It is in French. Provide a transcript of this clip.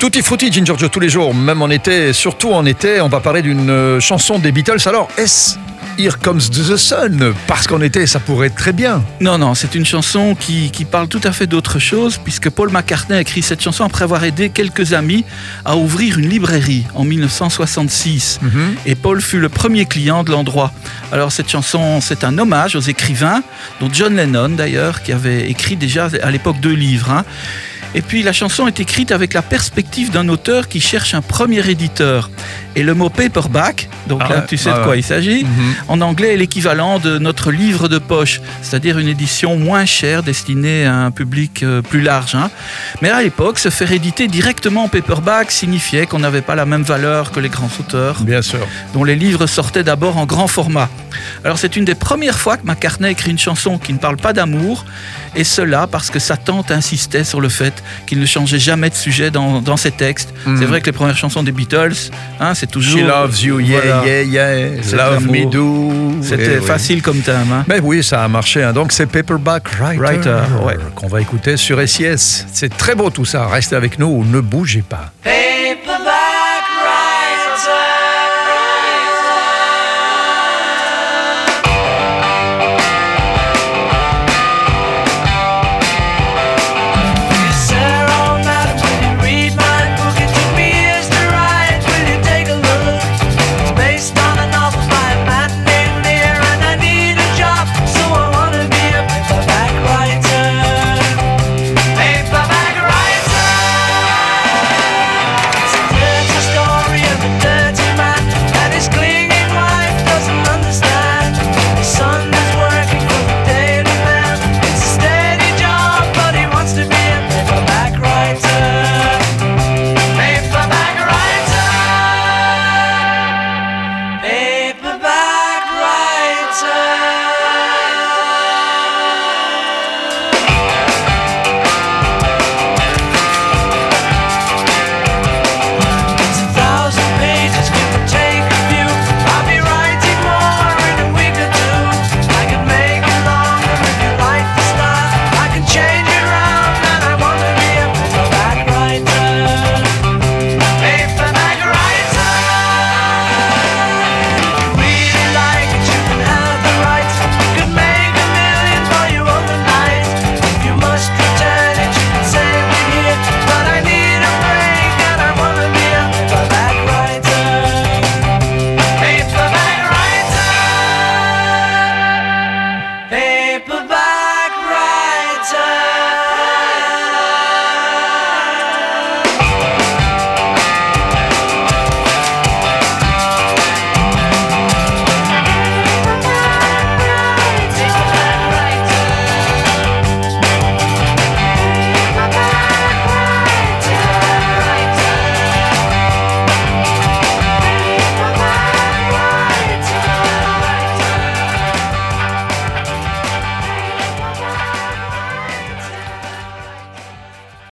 Tutti frutti, Ginger Joe, tous les jours, même en été, surtout en été, on va parler d'une euh, chanson des Beatles. Alors, est-ce Here Comes the Sun? Parce qu'en été, ça pourrait être très bien. Non, non, c'est une chanson qui, qui parle tout à fait d'autre chose, puisque Paul McCartney a écrit cette chanson après avoir aidé quelques amis à ouvrir une librairie en 1966. Et Paul fut le premier client de l'endroit. Alors cette chanson, c'est un hommage aux écrivains, dont John Lennon d'ailleurs, qui avait écrit déjà à l'époque deux livres. hein. Et puis la chanson est écrite avec la perspective d'un auteur qui cherche un premier éditeur. Et le mot paperback, donc Ah là ouais, tu sais ah de quoi ouais. il s'agit, Mhm. en anglais est l'équivalent de notre livre de poche, c'est-à-dire une édition moins chère destinée à un public euh, plus large. hein. Mais à l'époque, se faire éditer directement en paperback signifiait qu'on n'avait pas la même valeur que les grands auteurs Bien sûr. dont les livres sortaient d'abord en grand format. Alors c'est une des premières fois que McCartney écrit une chanson qui ne parle pas d'amour, et cela parce que sa tante insistait sur le fait qu'il ne changeait jamais de sujet dans, dans ses textes. Mhm. C'est vrai que les premières chansons des Beatles, hein, c'est toujours... She loves you, yeah, Voilà. yeah, yeah. Love me do. C'était Eh oui. facile comme thème. hein. Mais oui, ça a marché. hein. Donc c'est Paperback Writer, Writer, ouais. qu'on va écouter sur SIS. C'est très beau tout ça. Restez avec nous, ne bougez pas. Paper